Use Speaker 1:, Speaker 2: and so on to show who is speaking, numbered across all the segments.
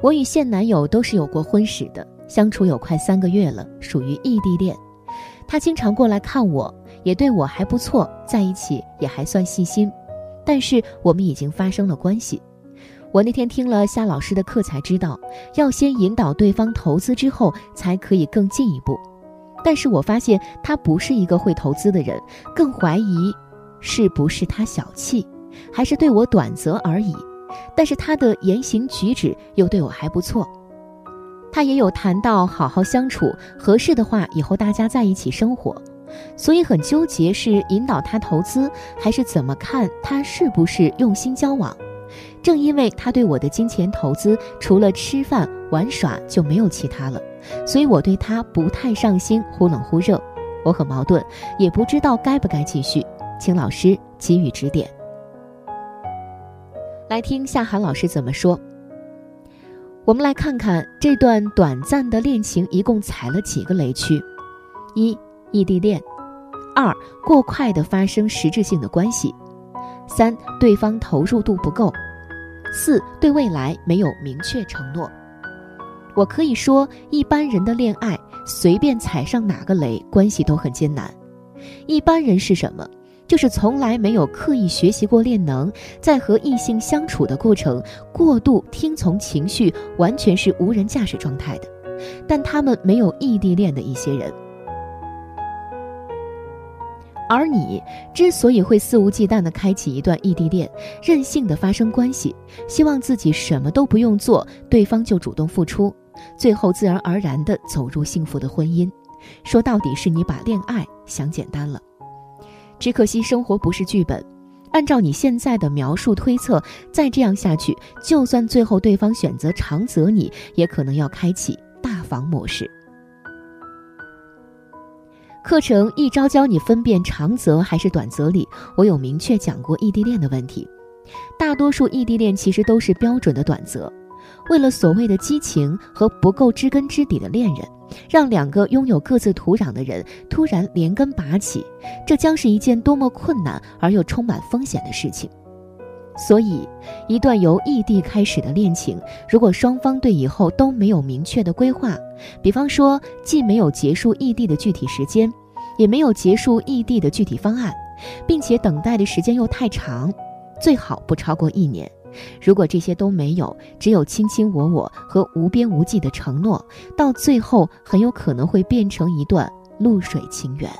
Speaker 1: 我与现男友都是有过婚史的，相处有快三个月了，属于异地恋。”他经常过来看我，也对我还不错，在一起也还算细心，但是我们已经发生了关系。我那天听了夏老师的课才知道，要先引导对方投资之后才可以更进一步。但是我发现他不是一个会投资的人，更怀疑是不是他小气，还是对我短择而已。但是他的言行举止又对我还不错。他也有谈到好好相处，合适的话以后大家在一起生活，所以很纠结是引导他投资，还是怎么看他是不是用心交往。正因为他对我的金钱投资除了吃饭玩耍就没有其他了，所以我对他不太上心，忽冷忽热，我很矛盾，也不知道该不该继续，请老师给予指点。来听夏涵老师怎么说。我们来看看这段短暂的恋情一共踩了几个雷区：一、异地恋；二、过快的发生实质性的关系；三、对方投入度不够；四、对未来没有明确承诺。我可以说，一般人的恋爱随便踩上哪个雷，关系都很艰难。一般人是什么？就是从来没有刻意学习过练能，在和异性相处的过程，过度听从情绪，完全是无人驾驶状态的。但他们没有异地恋的一些人，而你之所以会肆无忌惮地开启一段异地恋，任性的发生关系，希望自己什么都不用做，对方就主动付出，最后自然而然地走入幸福的婚姻，说到底是你把恋爱想简单了。只可惜生活不是剧本，按照你现在的描述推测，再这样下去，就算最后对方选择长择你，也可能要开启大房模式。课程一招教你分辨长择还是短择里，我有明确讲过异地恋的问题。大多数异地恋其实都是标准的短择，为了所谓的激情和不够知根知底的恋人。让两个拥有各自土壤的人突然连根拔起，这将是一件多么困难而又充满风险的事情。所以，一段由异地开始的恋情，如果双方对以后都没有明确的规划，比方说既没有结束异地的具体时间，也没有结束异地的具体方案，并且等待的时间又太长，最好不超过一年。如果这些都没有，只有卿卿我我和无边无际的承诺，到最后很有可能会变成一段露水情缘。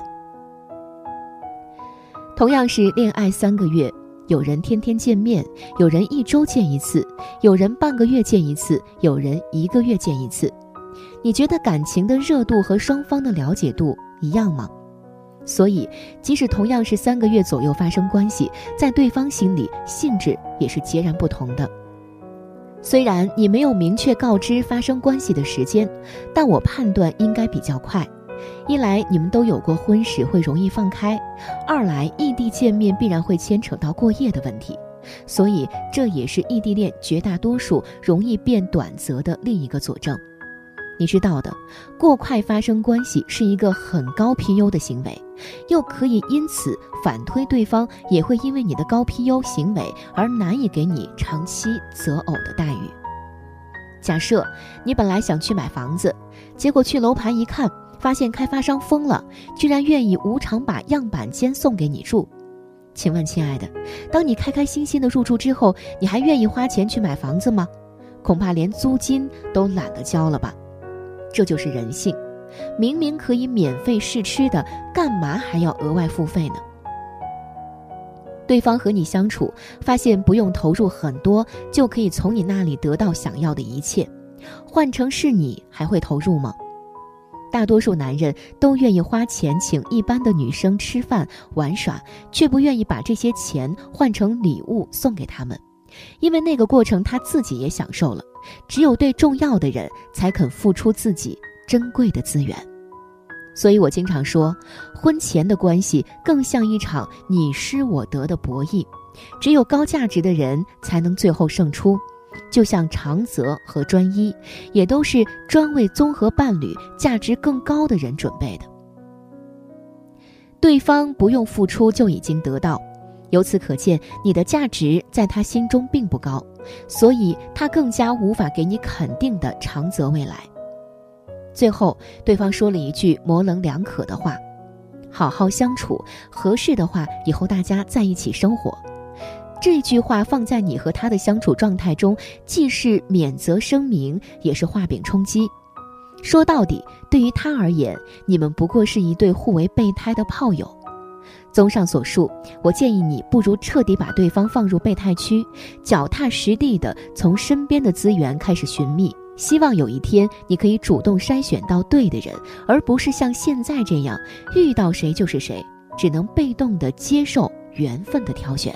Speaker 1: 同样是恋爱三个月，有人天天见面，有人一周见一次，有人半个月见一次，有人一个月见一次。你觉得感情的热度和双方的了解度一样吗？所以，即使同样是三个月左右发生关系，在对方心里性质也是截然不同的。虽然你没有明确告知发生关系的时间，但我判断应该比较快。一来你们都有过婚史，会容易放开；二来异地见面必然会牵扯到过夜的问题，所以这也是异地恋绝大多数容易变短则的另一个佐证。你知道的，过快发生关系是一个很高 PU 的行为，又可以因此反推对方也会因为你的高 PU 行为而难以给你长期择偶的待遇。假设你本来想去买房子，结果去楼盘一看，发现开发商疯了，居然愿意无偿把样板间送给你住。请问，亲爱的，当你开开心心的入住之后，你还愿意花钱去买房子吗？恐怕连租金都懒得交了吧。这就是人性，明明可以免费试吃的，干嘛还要额外付费呢？对方和你相处，发现不用投入很多就可以从你那里得到想要的一切，换成是你还会投入吗？大多数男人都愿意花钱请一般的女生吃饭玩耍，却不愿意把这些钱换成礼物送给他们，因为那个过程他自己也享受了。只有对重要的人才肯付出自己珍贵的资源，所以我经常说，婚前的关系更像一场你失我得的博弈，只有高价值的人才能最后胜出。就像长泽和专一，也都是专为综合伴侣价值更高的人准备的。对方不用付出就已经得到，由此可见，你的价值在他心中并不高，所以他更加无法给你肯定的长泽未来。最后，对方说了一句模棱两可的话：“好好相处，合适的话，以后大家在一起生活。”这句话放在你和他的相处状态中，既是免责声明，也是画饼充饥。说到底，对于他而言，你们不过是一对互为备胎的炮友。综上所述，我建议你不如彻底把对方放入备胎区，脚踏实地的从身边的资源开始寻觅。希望有一天你可以主动筛选到对的人，而不是像现在这样遇到谁就是谁，只能被动的接受缘分的挑选。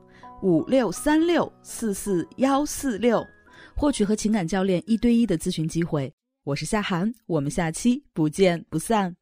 Speaker 2: 五六三六四四幺四六，获取和情感教练一对一的咨询机会。我是夏涵，我们下期不见不散。